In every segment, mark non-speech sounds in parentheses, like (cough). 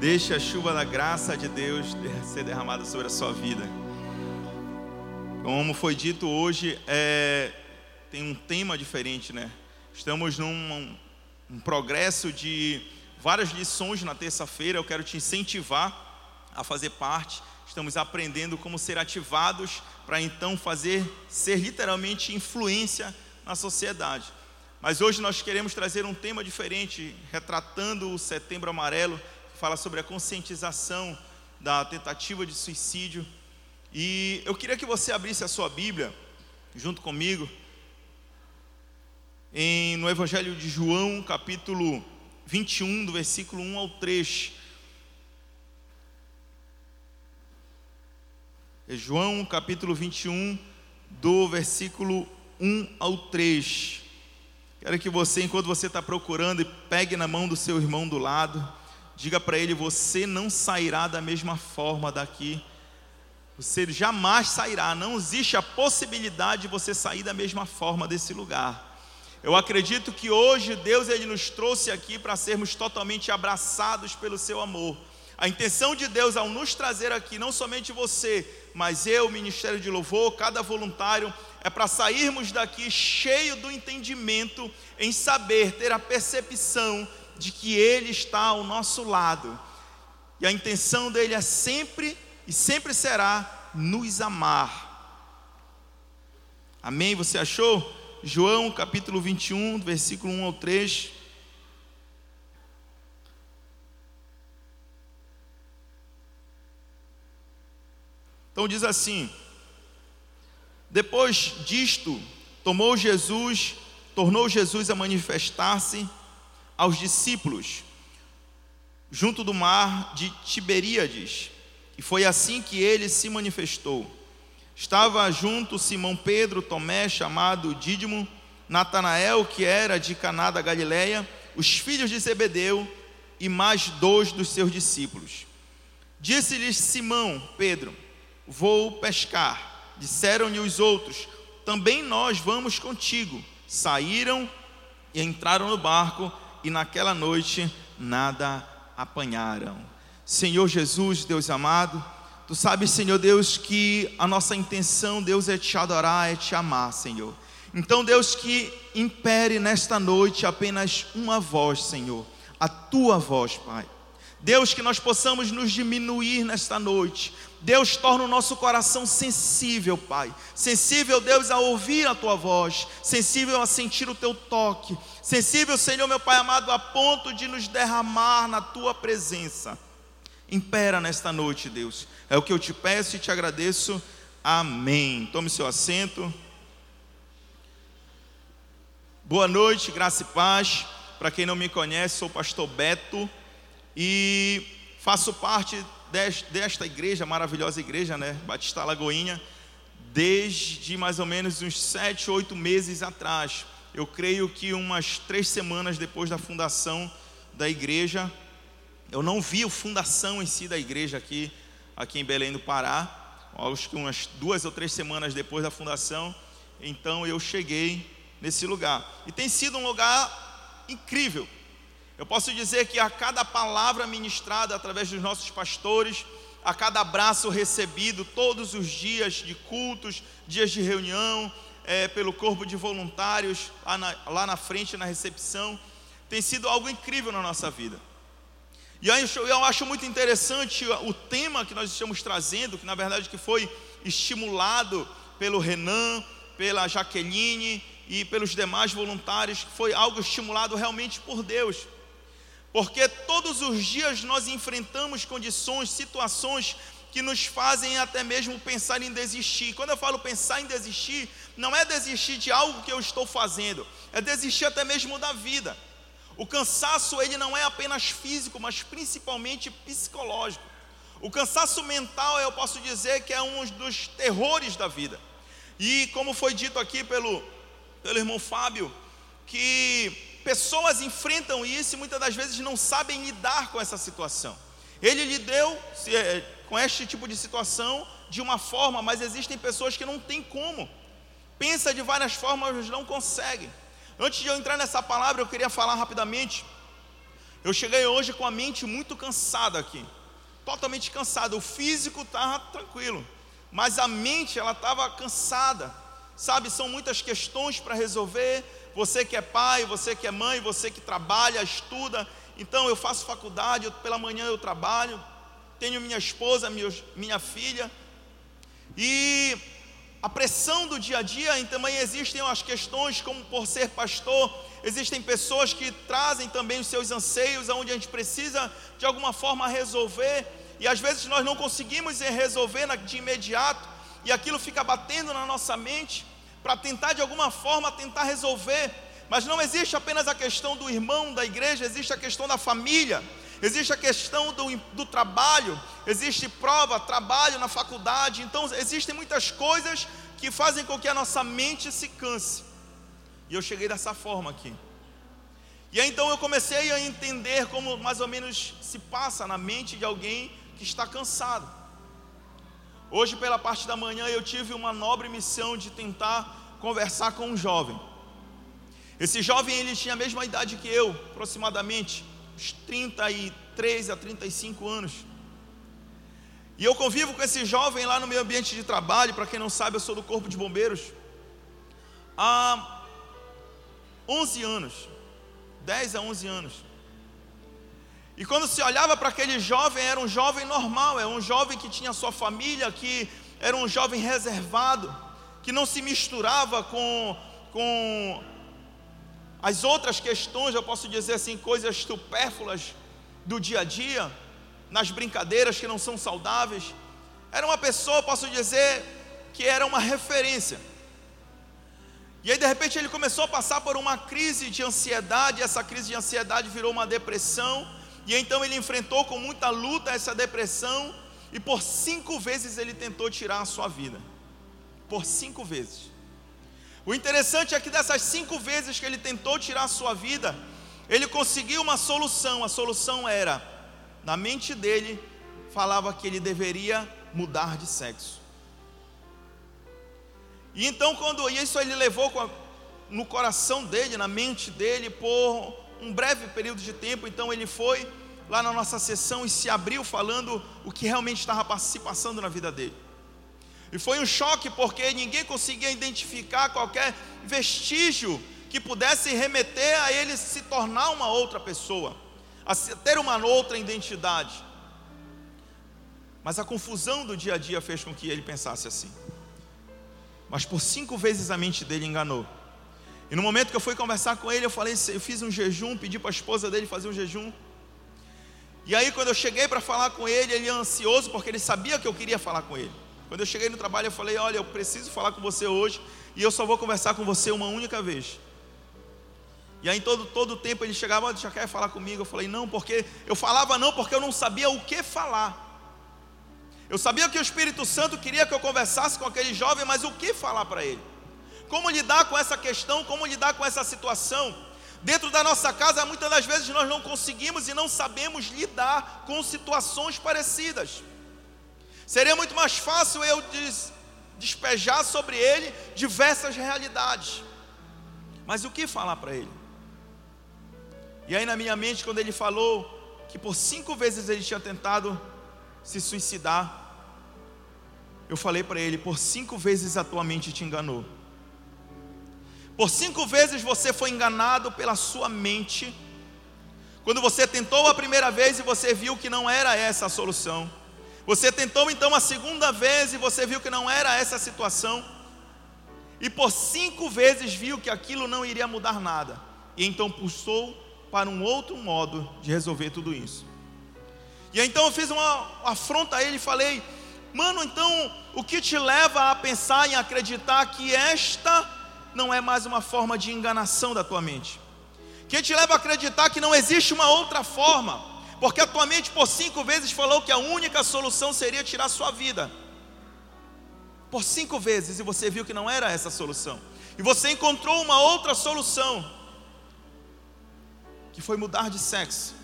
Deixe a chuva da graça de Deus ser derramada sobre a sua vida. Como foi dito hoje, é, tem um tema diferente, né? Estamos num um, um progresso de várias lições na terça-feira. Eu quero te incentivar a fazer parte. Estamos aprendendo como ser ativados para então fazer ser literalmente influência na sociedade. Mas hoje nós queremos trazer um tema diferente, retratando o Setembro Amarelo, fala sobre a conscientização da tentativa de suicídio. E eu queria que você abrisse a sua Bíblia junto comigo em, no Evangelho de João, capítulo 21, do versículo 1 ao 3. É João, capítulo 21, do versículo 1 ao 3. Quero que você, enquanto você está procurando, pegue na mão do seu irmão do lado Diga para ele: você não sairá da mesma forma daqui. Você jamais sairá. Não existe a possibilidade de você sair da mesma forma desse lugar. Eu acredito que hoje Deus ele nos trouxe aqui para sermos totalmente abraçados pelo seu amor. A intenção de Deus ao nos trazer aqui, não somente você, mas eu, o Ministério de Louvor, cada voluntário, é para sairmos daqui cheio do entendimento em saber, ter a percepção de que Ele está ao nosso lado. E a intenção dele é sempre e sempre será nos amar. Amém? Você achou? João capítulo 21, versículo 1 ao 3. Então diz assim: Depois disto, tomou Jesus, tornou Jesus a manifestar-se aos discípulos, junto do mar de Tiberíades, e foi assim que ele se manifestou. Estava junto Simão Pedro, Tomé, chamado Dídimo, Natanael, que era de Caná da Galileia, os filhos de Zebedeu e mais dois dos seus discípulos. Disse-lhes Simão, Pedro: Vou pescar. Disseram-lhe os outros: Também nós vamos contigo. Saíram e entraram no barco e naquela noite nada apanharam. Senhor Jesus, Deus amado, tu sabes, Senhor Deus, que a nossa intenção, Deus, é te adorar, é te amar, Senhor. Então, Deus, que impere nesta noite apenas uma voz, Senhor, a tua voz, Pai. Deus, que nós possamos nos diminuir nesta noite. Deus, torna o nosso coração sensível, Pai. Sensível, Deus, a ouvir a tua voz. Sensível a sentir o teu toque. Sensível, Senhor, meu Pai amado, a ponto de nos derramar na tua presença. Impera nesta noite, Deus. É o que eu te peço e te agradeço. Amém. Tome seu assento. Boa noite, graça e paz. Para quem não me conhece, sou o pastor Beto e faço parte desta igreja, maravilhosa igreja, né? Batista Lagoinha, desde mais ou menos uns sete, oito meses atrás. Eu creio que umas três semanas depois da fundação da igreja, eu não vi a fundação em si da igreja aqui, aqui em Belém do Pará. Acho que umas duas ou três semanas depois da fundação, então eu cheguei nesse lugar. E tem sido um lugar incrível. Eu posso dizer que a cada palavra ministrada através dos nossos pastores, a cada abraço recebido todos os dias de cultos, dias de reunião, é, pelo corpo de voluntários lá na, lá na frente na recepção, tem sido algo incrível na nossa vida. E aí eu acho muito interessante o tema que nós estamos trazendo, que na verdade que foi estimulado pelo Renan, pela Jaqueline e pelos demais voluntários, foi algo estimulado realmente por Deus. Porque todos os dias nós enfrentamos condições, situações que nos fazem até mesmo pensar em desistir. Quando eu falo pensar em desistir, não é desistir de algo que eu estou fazendo, é desistir até mesmo da vida. O cansaço ele não é apenas físico, mas principalmente psicológico. O cansaço mental, eu posso dizer que é um dos terrores da vida. E como foi dito aqui pelo, pelo irmão Fábio, que pessoas enfrentam isso e muitas das vezes não sabem lidar com essa situação. Ele lhe deu é, com este tipo de situação de uma forma, mas existem pessoas que não têm como. Pensa de várias formas, mas não conseguem. Antes de eu entrar nessa palavra, eu queria falar rapidamente Eu cheguei hoje com a mente muito cansada aqui, totalmente cansada. O físico estava tranquilo, mas a mente ela estava cansada. Sabe, são muitas questões para resolver. Você que é pai, você que é mãe, você que trabalha, estuda. Então eu faço faculdade, eu, pela manhã eu trabalho, tenho minha esposa, minha, filha. E a pressão do dia a dia, e também existem as questões, como por ser pastor, existem pessoas que trazem também os seus anseios, onde a gente precisa de alguma forma resolver, e às vezes nós não conseguimos resolver de imediato, e aquilo fica batendo na nossa mente, para tentar de alguma forma tentar resolver. Mas não existe apenas a questão do irmão da igreja, existe a questão da família, existe a questão do, do trabalho, existe prova, trabalho na faculdade. Então existem muitas coisas que fazem com que a nossa mente se canse. E eu cheguei dessa forma aqui. E aí então eu comecei a entender como mais ou menos se passa na mente de alguém que está cansado. Hoje, pela parte da manhã, eu tive uma nobre missão de tentar conversar com um jovem. Esse jovem ele tinha a mesma idade que eu, aproximadamente, uns 33 a 35 anos. E eu convivo com esse jovem lá no meu ambiente de trabalho, para quem não sabe, eu sou do Corpo de Bombeiros, há 11 anos, 10 a 11 anos. E quando se olhava para aquele jovem, era um jovem normal, era um jovem que tinha sua família, que era um jovem reservado, que não se misturava com, com as outras questões, eu posso dizer assim, coisas supérfluas do dia a dia, nas brincadeiras que não são saudáveis. Era uma pessoa, posso dizer, que era uma referência. E aí de repente ele começou a passar por uma crise de ansiedade, essa crise de ansiedade virou uma depressão. E então ele enfrentou com muita luta essa depressão, e por cinco vezes ele tentou tirar a sua vida. Por cinco vezes. O interessante é que dessas cinco vezes que ele tentou tirar a sua vida, ele conseguiu uma solução. A solução era, na mente dele, falava que ele deveria mudar de sexo. E então, quando isso ele levou no coração dele, na mente dele, por um breve período de tempo, então ele foi lá na nossa sessão e se abriu falando o que realmente estava se passando na vida dele. E foi um choque porque ninguém conseguia identificar qualquer vestígio que pudesse remeter a ele se tornar uma outra pessoa, a ter uma outra identidade. Mas a confusão do dia a dia fez com que ele pensasse assim. Mas por cinco vezes a mente dele enganou. E no momento que eu fui conversar com ele, eu falei, eu fiz um jejum, pedi para a esposa dele fazer um jejum. E aí, quando eu cheguei para falar com ele, ele ansioso, porque ele sabia que eu queria falar com ele. Quando eu cheguei no trabalho, eu falei: Olha, eu preciso falar com você hoje, e eu só vou conversar com você uma única vez. E aí, todo, todo tempo ele chegava, já quer falar comigo. Eu falei: Não, porque eu falava não, porque eu não sabia o que falar. Eu sabia que o Espírito Santo queria que eu conversasse com aquele jovem, mas o que falar para ele? Como lidar com essa questão, como lidar com essa situação? Dentro da nossa casa, muitas das vezes nós não conseguimos e não sabemos lidar com situações parecidas. Seria muito mais fácil eu des despejar sobre ele diversas realidades. Mas o que falar para ele? E aí, na minha mente, quando ele falou que por cinco vezes ele tinha tentado se suicidar, eu falei para ele: por cinco vezes a tua mente te enganou. Por cinco vezes você foi enganado pela sua mente. Quando você tentou a primeira vez e você viu que não era essa a solução. Você tentou então a segunda vez e você viu que não era essa a situação. E por cinco vezes viu que aquilo não iria mudar nada. E então pulsou para um outro modo de resolver tudo isso. E então eu fiz uma afronta a ele e falei: Mano, então o que te leva a pensar em acreditar que esta não é mais uma forma de enganação da tua mente. Que te leva a acreditar que não existe uma outra forma, porque a tua mente por cinco vezes falou que a única solução seria tirar sua vida. Por cinco vezes e você viu que não era essa a solução. E você encontrou uma outra solução, que foi mudar de sexo.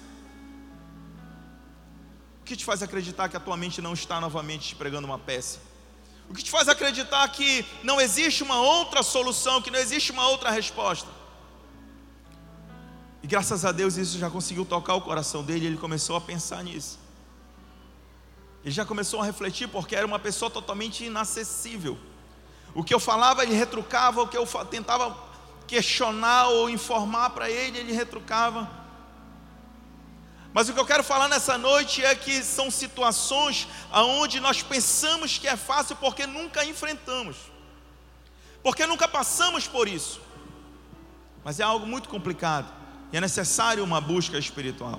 O que te faz acreditar que a tua mente não está novamente te pregando uma peça? O que te faz acreditar que não existe uma outra solução, que não existe uma outra resposta? E graças a Deus isso já conseguiu tocar o coração dele, ele começou a pensar nisso. Ele já começou a refletir porque era uma pessoa totalmente inacessível. O que eu falava, ele retrucava, o que eu tentava questionar ou informar para ele, ele retrucava. Mas o que eu quero falar nessa noite é que são situações aonde nós pensamos que é fácil porque nunca enfrentamos. Porque nunca passamos por isso. Mas é algo muito complicado e é necessário uma busca espiritual.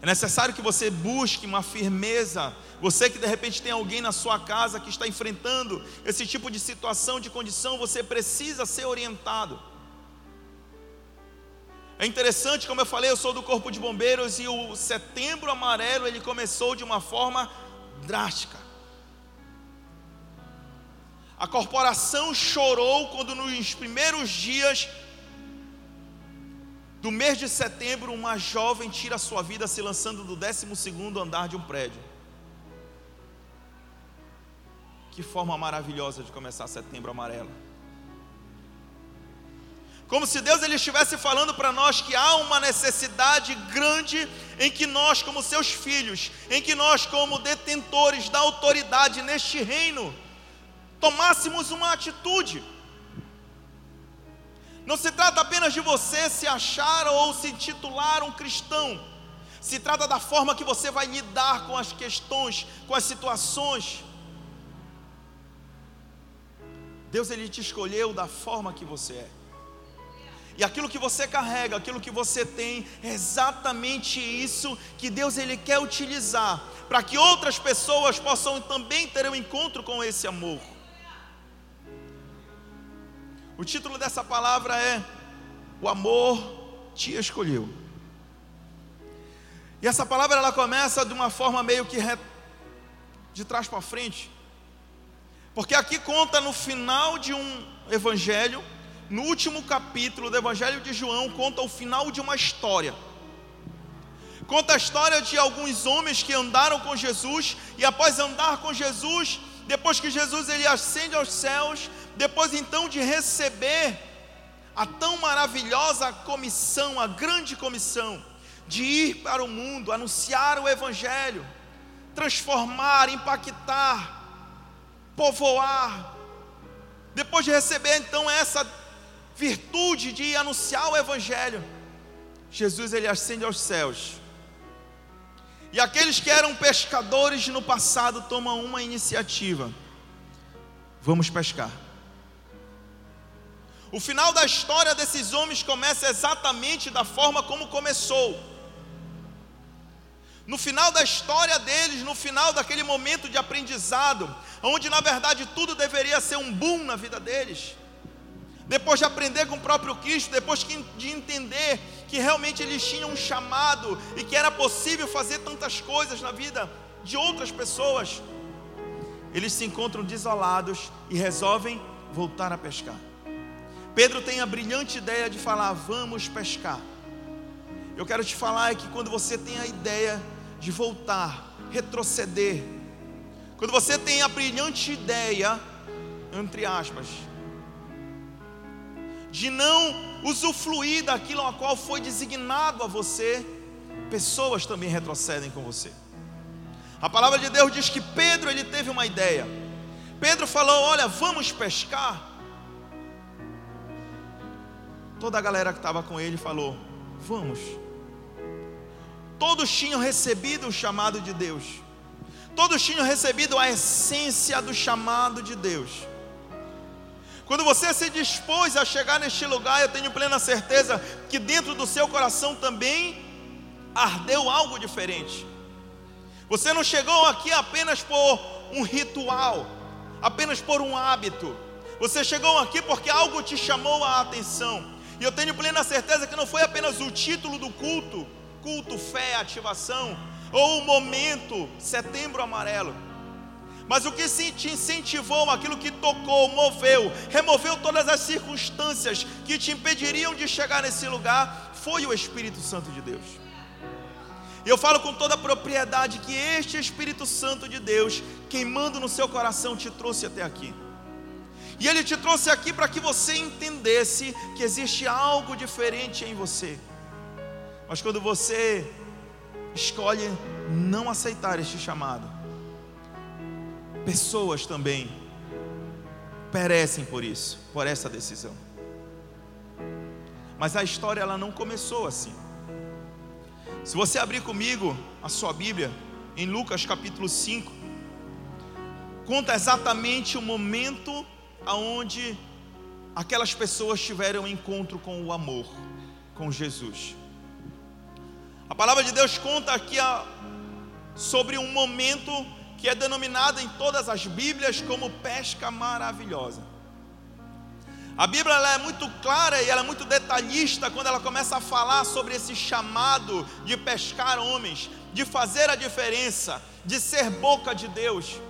É necessário que você busque uma firmeza. Você que de repente tem alguém na sua casa que está enfrentando esse tipo de situação, de condição, você precisa ser orientado. É interessante, como eu falei, eu sou do Corpo de Bombeiros e o Setembro Amarelo ele começou de uma forma drástica. A corporação chorou quando nos primeiros dias do mês de setembro, uma jovem tira sua vida se lançando do 12 andar de um prédio. Que forma maravilhosa de começar setembro amarelo. Como se Deus ele estivesse falando para nós que há uma necessidade grande em que nós, como seus filhos, em que nós, como detentores da autoridade neste reino, tomássemos uma atitude. Não se trata apenas de você se achar ou se titular um cristão. Se trata da forma que você vai lidar com as questões, com as situações. Deus ele te escolheu da forma que você é. E aquilo que você carrega, aquilo que você tem, é exatamente isso que Deus ele quer utilizar para que outras pessoas possam também ter um encontro com esse amor. O título dessa palavra é O amor te escolheu. E essa palavra ela começa de uma forma meio que de trás para frente. Porque aqui conta no final de um evangelho, no último capítulo do evangelho de João, conta o final de uma história. Conta a história de alguns homens que andaram com Jesus e após andar com Jesus, depois que Jesus ele ascende aos céus, depois então de receber a tão maravilhosa comissão, a grande comissão, de ir para o mundo, anunciar o Evangelho, transformar, impactar, povoar. Depois de receber então essa virtude de anunciar o Evangelho, Jesus ele ascende aos céus. E aqueles que eram pescadores no passado tomam uma iniciativa: vamos pescar. O final da história desses homens começa exatamente da forma como começou. No final da história deles, no final daquele momento de aprendizado, onde na verdade tudo deveria ser um boom na vida deles. Depois de aprender com o próprio Cristo, depois de entender que realmente eles tinham um chamado e que era possível fazer tantas coisas na vida de outras pessoas, eles se encontram desolados e resolvem voltar a pescar. Pedro tem a brilhante ideia de falar: vamos pescar. Eu quero te falar é que quando você tem a ideia de voltar, retroceder, quando você tem a brilhante ideia, entre aspas, de não usufruir daquilo a qual foi designado a você, pessoas também retrocedem com você. A palavra de Deus diz que Pedro ele teve uma ideia. Pedro falou: "Olha, vamos pescar". Toda a galera que estava com ele falou: Vamos. Todos tinham recebido o chamado de Deus. Todos tinham recebido a essência do chamado de Deus. Quando você se dispôs a chegar neste lugar, eu tenho plena certeza que dentro do seu coração também ardeu algo diferente. Você não chegou aqui apenas por um ritual, apenas por um hábito. Você chegou aqui porque algo te chamou a atenção. E eu tenho plena certeza que não foi apenas o título do culto, culto, fé, ativação, ou o momento, setembro amarelo. Mas o que te incentivou, aquilo que tocou, moveu, removeu todas as circunstâncias que te impediriam de chegar nesse lugar, foi o Espírito Santo de Deus. E eu falo com toda a propriedade que este Espírito Santo de Deus, queimando no seu coração, te trouxe até aqui. E Ele te trouxe aqui para que você entendesse que existe algo diferente em você. Mas quando você escolhe não aceitar este chamado, pessoas também perecem por isso, por essa decisão. Mas a história ela não começou assim. Se você abrir comigo a sua Bíblia em Lucas capítulo 5, conta exatamente o momento aonde aquelas pessoas tiveram um encontro com o amor, com Jesus. A palavra de Deus conta aqui a, sobre um momento que é denominado em todas as Bíblias como pesca maravilhosa. A Bíblia é muito clara e ela é muito detalhista quando ela começa a falar sobre esse chamado de pescar homens, de fazer a diferença, de ser boca de Deus.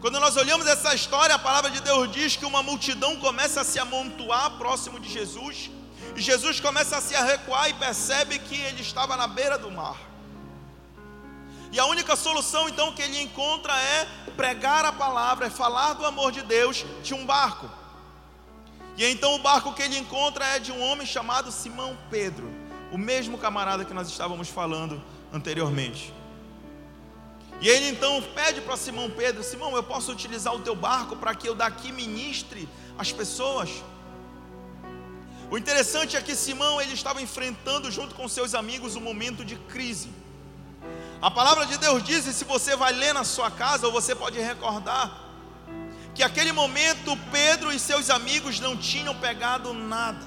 Quando nós olhamos essa história, a palavra de Deus diz que uma multidão começa a se amontoar próximo de Jesus, e Jesus começa a se recuar e percebe que ele estava na beira do mar. E a única solução então que ele encontra é pregar a palavra, é falar do amor de Deus de um barco. E então o barco que ele encontra é de um homem chamado Simão Pedro, o mesmo camarada que nós estávamos falando anteriormente. E ele então pede para Simão Pedro: Simão, eu posso utilizar o teu barco para que eu daqui ministre as pessoas? O interessante é que Simão ele estava enfrentando junto com seus amigos um momento de crise. A palavra de Deus diz, e se você vai ler na sua casa, ou você pode recordar, que aquele momento Pedro e seus amigos não tinham pegado nada.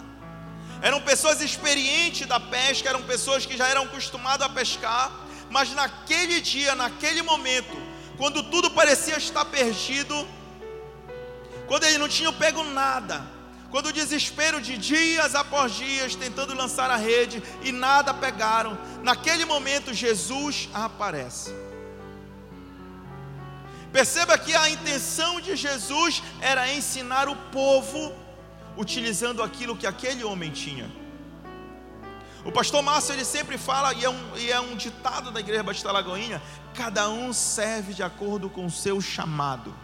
Eram pessoas experientes da pesca, eram pessoas que já eram acostumadas a pescar, mas naquele dia, naquele momento, quando tudo parecia estar perdido, quando eles não tinham pego nada, quando o desespero de dias após dias tentando lançar a rede e nada pegaram, naquele momento Jesus aparece. Perceba que a intenção de Jesus era ensinar o povo utilizando aquilo que aquele homem tinha. O pastor Márcio ele sempre fala, e é, um, e é um ditado da Igreja Batista Lagoinha: cada um serve de acordo com o seu chamado.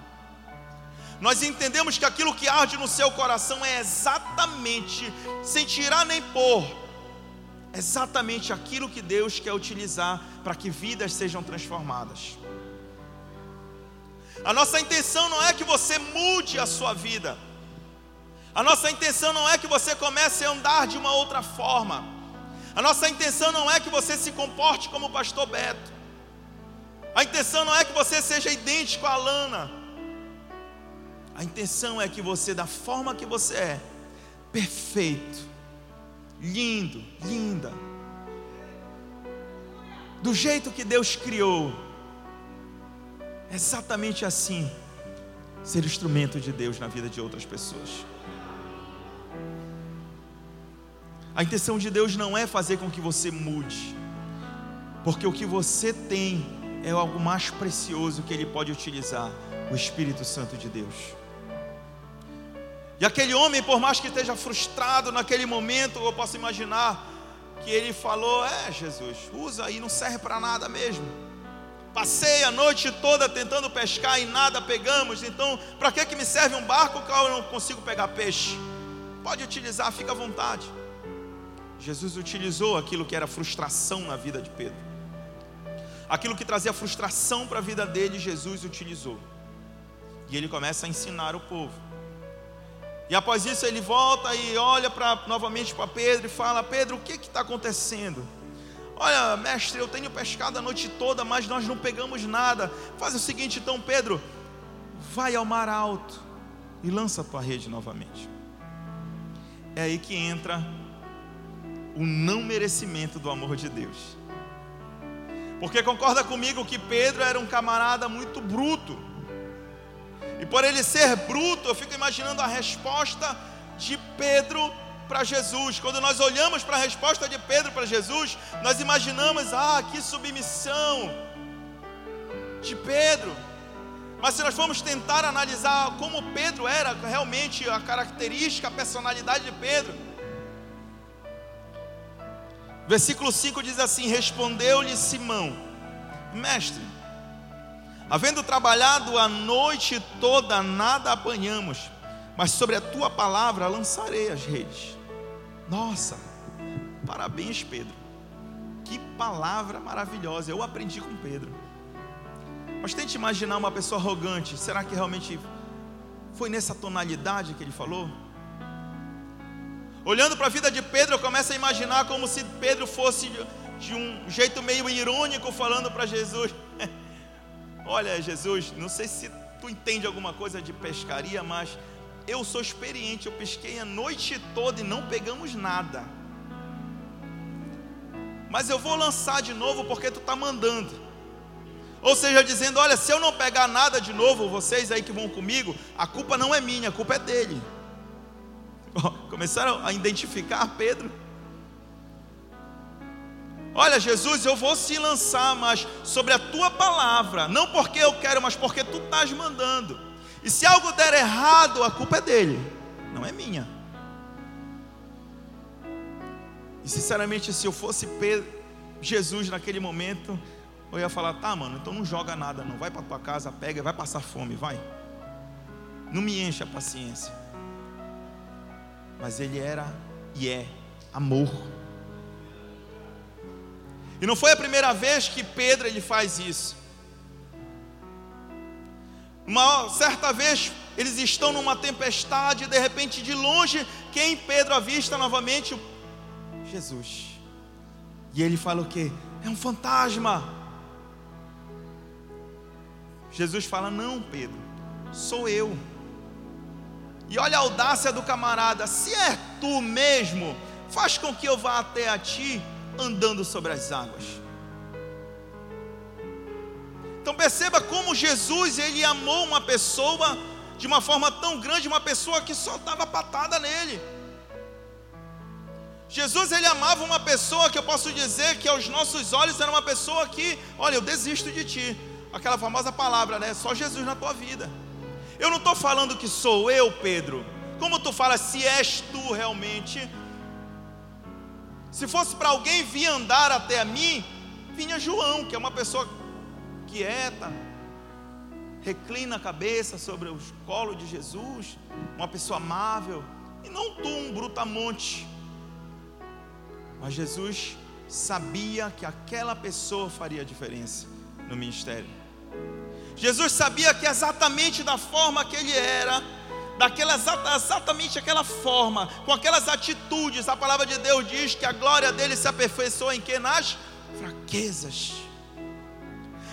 Nós entendemos que aquilo que arde no seu coração é exatamente, sem tirar nem pôr, exatamente aquilo que Deus quer utilizar para que vidas sejam transformadas. A nossa intenção não é que você mude a sua vida, a nossa intenção não é que você comece a andar de uma outra forma. A nossa intenção não é que você se comporte como o pastor Beto. A intenção não é que você seja idêntico a Lana. A intenção é que você, da forma que você é, perfeito, lindo, linda, do jeito que Deus criou, exatamente assim, ser instrumento de Deus na vida de outras pessoas. A intenção de Deus não é fazer com que você mude, porque o que você tem é algo mais precioso que Ele pode utilizar o Espírito Santo de Deus. E aquele homem, por mais que esteja frustrado naquele momento, eu posso imaginar que ele falou: É, Jesus, usa aí, não serve para nada mesmo. Passei a noite toda tentando pescar e nada pegamos, então para que, que me serve um barco que eu não consigo pegar peixe? Pode utilizar, fica à vontade. Jesus utilizou aquilo que era frustração na vida de Pedro. Aquilo que trazia frustração para a vida dele, Jesus utilizou. E ele começa a ensinar o povo. E após isso ele volta e olha pra, novamente para Pedro e fala: Pedro, o que está acontecendo? Olha, mestre, eu tenho pescado a noite toda, mas nós não pegamos nada. Faz o seguinte, então, Pedro, vai ao mar alto e lança a tua rede novamente. É aí que entra o não merecimento do amor de Deus. Porque concorda comigo que Pedro era um camarada muito bruto. E por ele ser bruto, eu fico imaginando a resposta de Pedro para Jesus. Quando nós olhamos para a resposta de Pedro para Jesus, nós imaginamos, ah, que submissão de Pedro. Mas se nós formos tentar analisar como Pedro era realmente a característica, a personalidade de Pedro, Versículo 5 diz assim: Respondeu-lhe Simão, mestre, havendo trabalhado a noite toda, nada apanhamos, mas sobre a tua palavra lançarei as redes. Nossa, Parabéns, Pedro. Que palavra maravilhosa. Eu aprendi com Pedro. Mas tente imaginar uma pessoa arrogante. Será que realmente foi nessa tonalidade que ele falou? Olhando para a vida de Pedro, eu começo a imaginar como se Pedro fosse de um jeito meio irônico falando para Jesus: (laughs) Olha, Jesus, não sei se tu entende alguma coisa de pescaria, mas eu sou experiente, eu pesquei a noite toda e não pegamos nada. Mas eu vou lançar de novo porque tu está mandando. Ou seja, dizendo: Olha, se eu não pegar nada de novo, vocês aí que vão comigo, a culpa não é minha, a culpa é dele. (laughs) Começaram a identificar Pedro. Olha, Jesus, eu vou se lançar, mas sobre a tua palavra, não porque eu quero, mas porque tu estás mandando. E se algo der errado, a culpa é dele, não é minha. E sinceramente, se eu fosse Pedro, Jesus naquele momento, eu ia falar: tá, mano, então não joga nada, não. Vai para tua casa, pega, vai passar fome, vai. Não me enche a paciência. Mas ele era e é amor. E não foi a primeira vez que Pedro ele faz isso. Uma certa vez eles estão numa tempestade e de repente de longe quem Pedro avista novamente Jesus. E ele fala o que? É um fantasma. Jesus fala: Não, Pedro, sou eu. E olha a audácia do camarada: Se é tu mesmo, faz com que eu vá até a ti andando sobre as águas. Então perceba como Jesus ele amou uma pessoa de uma forma tão grande, uma pessoa que só estava patada nele. Jesus ele amava uma pessoa que eu posso dizer que aos nossos olhos era uma pessoa que, olha, eu desisto de ti. Aquela famosa palavra, né? Só Jesus na tua vida. Eu não estou falando que sou eu, Pedro. Como tu fala, se és tu realmente, se fosse para alguém vir andar até a mim, vinha João, que é uma pessoa quieta, reclina a cabeça sobre o colo de Jesus, uma pessoa amável, e não tu, um brutamonte. Mas Jesus sabia que aquela pessoa faria diferença no ministério. Jesus sabia que exatamente da forma que ele era, daquela exatamente aquela forma, com aquelas atitudes. A palavra de Deus diz que a glória dele se aperfeiçoa em que nas fraquezas.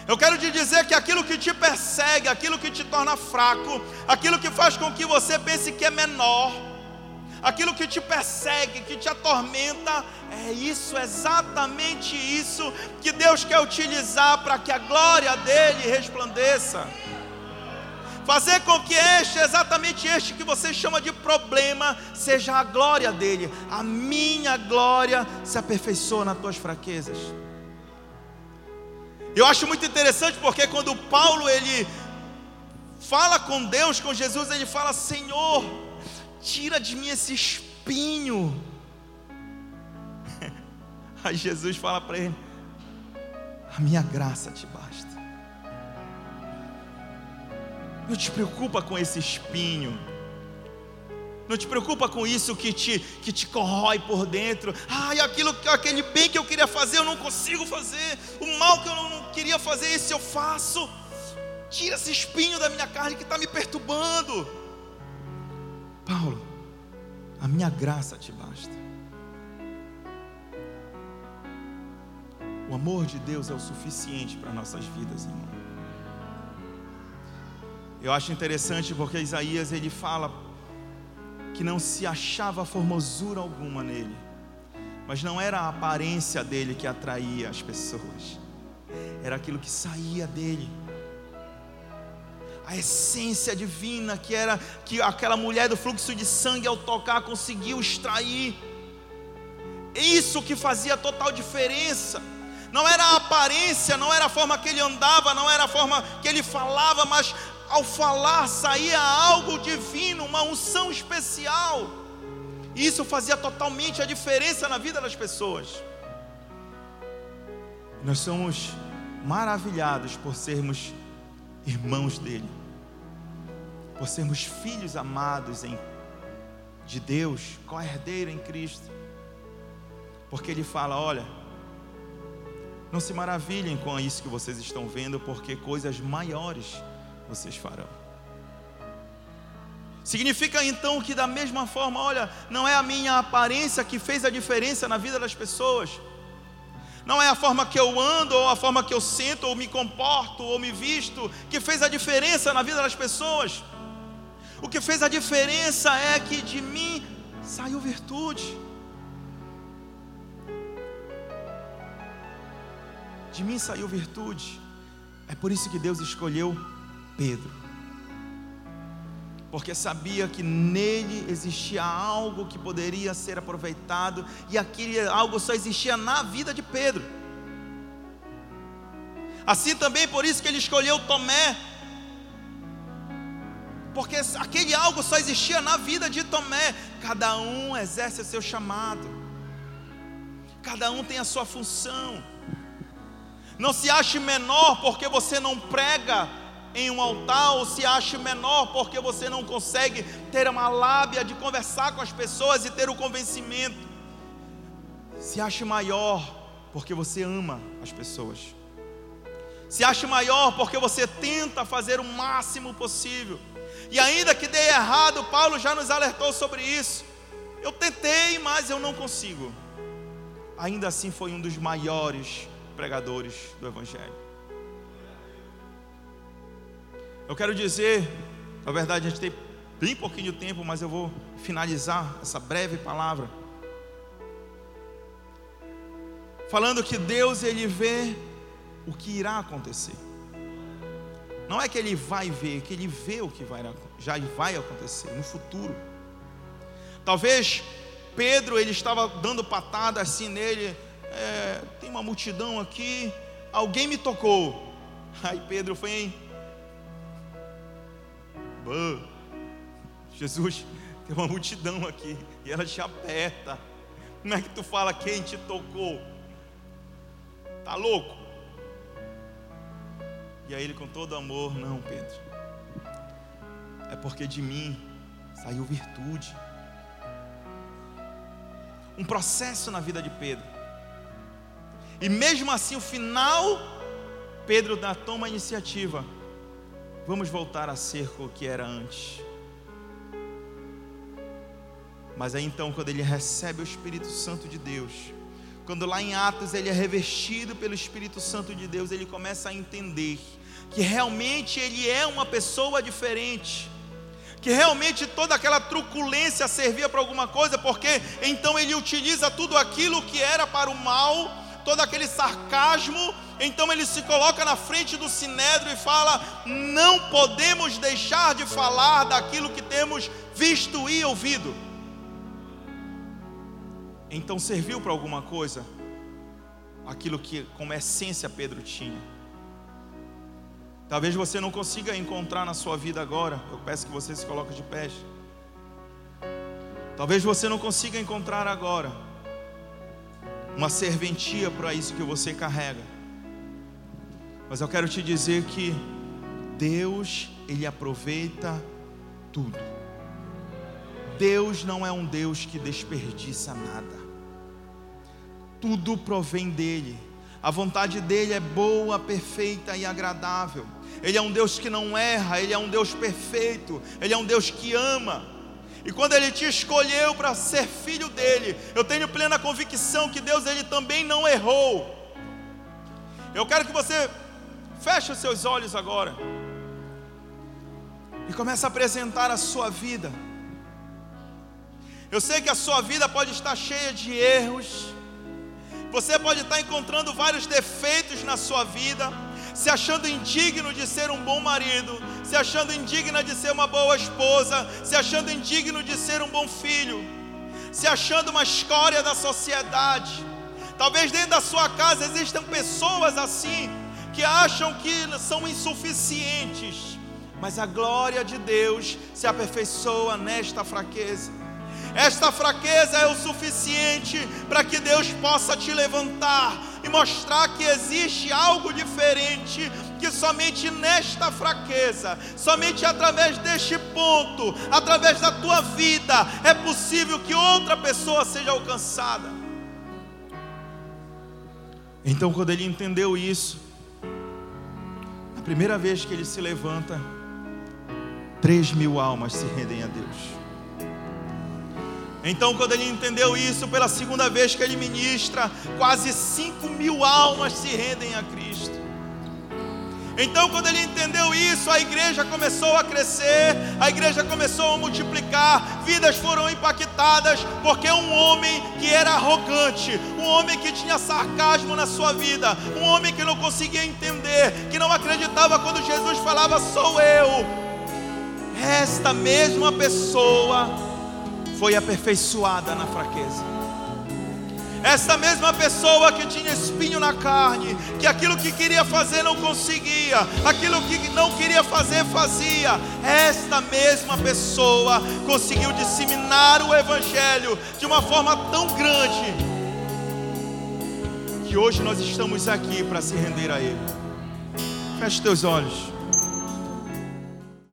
Eu quero te dizer que aquilo que te persegue, aquilo que te torna fraco, aquilo que faz com que você pense que é menor, aquilo que te persegue, que te atormenta, é isso, exatamente isso que Deus quer utilizar para que a glória dele resplandeça fazer com que este, exatamente este que você chama de problema, seja a glória dele. A minha glória se aperfeiçoa nas tuas fraquezas. Eu acho muito interessante porque quando Paulo ele fala com Deus, com Jesus, ele fala: Senhor, tira de mim esse espinho. (laughs) Aí Jesus fala para ele: A minha graça te basta. Não te preocupa com esse espinho. Não te preocupa com isso que te, que te corrói por dentro. Ai, aquilo, aquele bem que eu queria fazer, eu não consigo fazer. O mal que eu não queria fazer, esse eu faço. Tira esse espinho da minha carne que está me perturbando. Paulo, a minha graça te basta. O amor de Deus é o suficiente para nossas vidas, irmão. Eu acho interessante porque Isaías ele fala que não se achava formosura alguma nele, mas não era a aparência dele que atraía as pessoas, era aquilo que saía dele. A essência divina que era que aquela mulher do fluxo de sangue ao tocar conseguiu extrair. Isso que fazia total diferença não era a aparência, não era a forma que ele andava, não era a forma que ele falava, mas ao falar saía algo divino, uma unção especial. E isso fazia totalmente a diferença na vida das pessoas. Nós somos maravilhados por sermos irmãos dele, por sermos filhos amados em, de Deus, co-herdeiro em Cristo, Porque ele fala: olha, não se maravilhem com isso que vocês estão vendo, porque coisas maiores vocês farão. Significa então que, da mesma forma, olha, não é a minha aparência que fez a diferença na vida das pessoas, não é a forma que eu ando, ou a forma que eu sinto, ou me comporto, ou me visto, que fez a diferença na vida das pessoas. O que fez a diferença é que de mim saiu virtude. De mim saiu virtude. É por isso que Deus escolheu Pedro. Porque sabia que nele existia algo que poderia ser aproveitado, e aquele algo só existia na vida de Pedro. Assim também por isso que ele escolheu Tomé, porque aquele algo só existia na vida de Tomé. Cada um exerce o seu chamado, cada um tem a sua função. Não se ache menor porque você não prega em um altar, ou se ache menor porque você não consegue ter uma lábia de conversar com as pessoas e ter o convencimento. Se ache maior porque você ama as pessoas. Se ache maior porque você tenta fazer o máximo possível. E ainda que dê errado, Paulo já nos alertou sobre isso. Eu tentei, mas eu não consigo. Ainda assim foi um dos maiores pregadores do Evangelho. Eu quero dizer, na verdade a gente tem bem pouquinho tempo, mas eu vou finalizar essa breve palavra. Falando que Deus ele vê o que irá acontecer. Não é que ele vai ver, é que ele vê o que vai, já vai acontecer no futuro. Talvez Pedro ele estava dando patada assim nele. É, tem uma multidão aqui, alguém me tocou. Aí Pedro foi Jesus, tem uma multidão aqui e ela te aperta. Como é que tu fala quem te tocou? Tá louco? E aí ele com todo amor, não, Pedro. É porque de mim saiu virtude. Um processo na vida de Pedro. E mesmo assim, o final, Pedro toma a iniciativa. Vamos voltar a ser o que era antes. Mas aí então, quando ele recebe o Espírito Santo de Deus, quando lá em Atos ele é revestido pelo Espírito Santo de Deus, ele começa a entender que realmente ele é uma pessoa diferente, que realmente toda aquela truculência servia para alguma coisa, porque então ele utiliza tudo aquilo que era para o mal, todo aquele sarcasmo, então ele se coloca na frente do sinédrio e fala: "Não podemos deixar de falar daquilo que temos visto e ouvido". Então serviu para alguma coisa aquilo que como essência Pedro tinha. Talvez você não consiga encontrar na sua vida agora. Eu peço que você se coloque de pé. Talvez você não consiga encontrar agora uma serventia para isso que você carrega. Mas eu quero te dizer que Deus, ele aproveita tudo. Deus não é um Deus que desperdiça nada. Tudo provém dele. A vontade dele é boa, perfeita e agradável. Ele é um Deus que não erra, Ele é um Deus perfeito, Ele é um Deus que ama. E quando Ele te escolheu para ser filho dele, eu tenho plena convicção que Deus Ele também não errou. Eu quero que você feche os seus olhos agora e comece a apresentar a sua vida. Eu sei que a sua vida pode estar cheia de erros, você pode estar encontrando vários defeitos na sua vida se achando indigno de ser um bom marido, se achando indigna de ser uma boa esposa, se achando indigno de ser um bom filho, se achando uma escória da sociedade. Talvez dentro da sua casa existam pessoas assim, que acham que são insuficientes, mas a glória de Deus se aperfeiçoa nesta fraqueza. Esta fraqueza é o suficiente para que Deus possa te levantar e mostrar que existe algo diferente, que somente nesta fraqueza, somente através deste ponto, através da tua vida, é possível que outra pessoa seja alcançada. Então, quando ele entendeu isso, primeira vez que ele se levanta, três mil almas se rendem a Deus. Então, quando ele entendeu isso, pela segunda vez que ele ministra, quase cinco mil almas se rendem a Cristo. Então, quando ele entendeu isso, a igreja começou a crescer, a igreja começou a multiplicar, vidas foram impactadas, porque um homem que era arrogante, um homem que tinha sarcasmo na sua vida, um homem que não conseguia entender, que não acreditava quando Jesus falava, sou eu, esta mesma pessoa foi aperfeiçoada na fraqueza. Essa mesma pessoa que tinha espinho na carne, que aquilo que queria fazer não conseguia, aquilo que não queria fazer fazia, esta mesma pessoa conseguiu disseminar o Evangelho de uma forma tão grande, que hoje nós estamos aqui para se render a Ele. Feche teus olhos.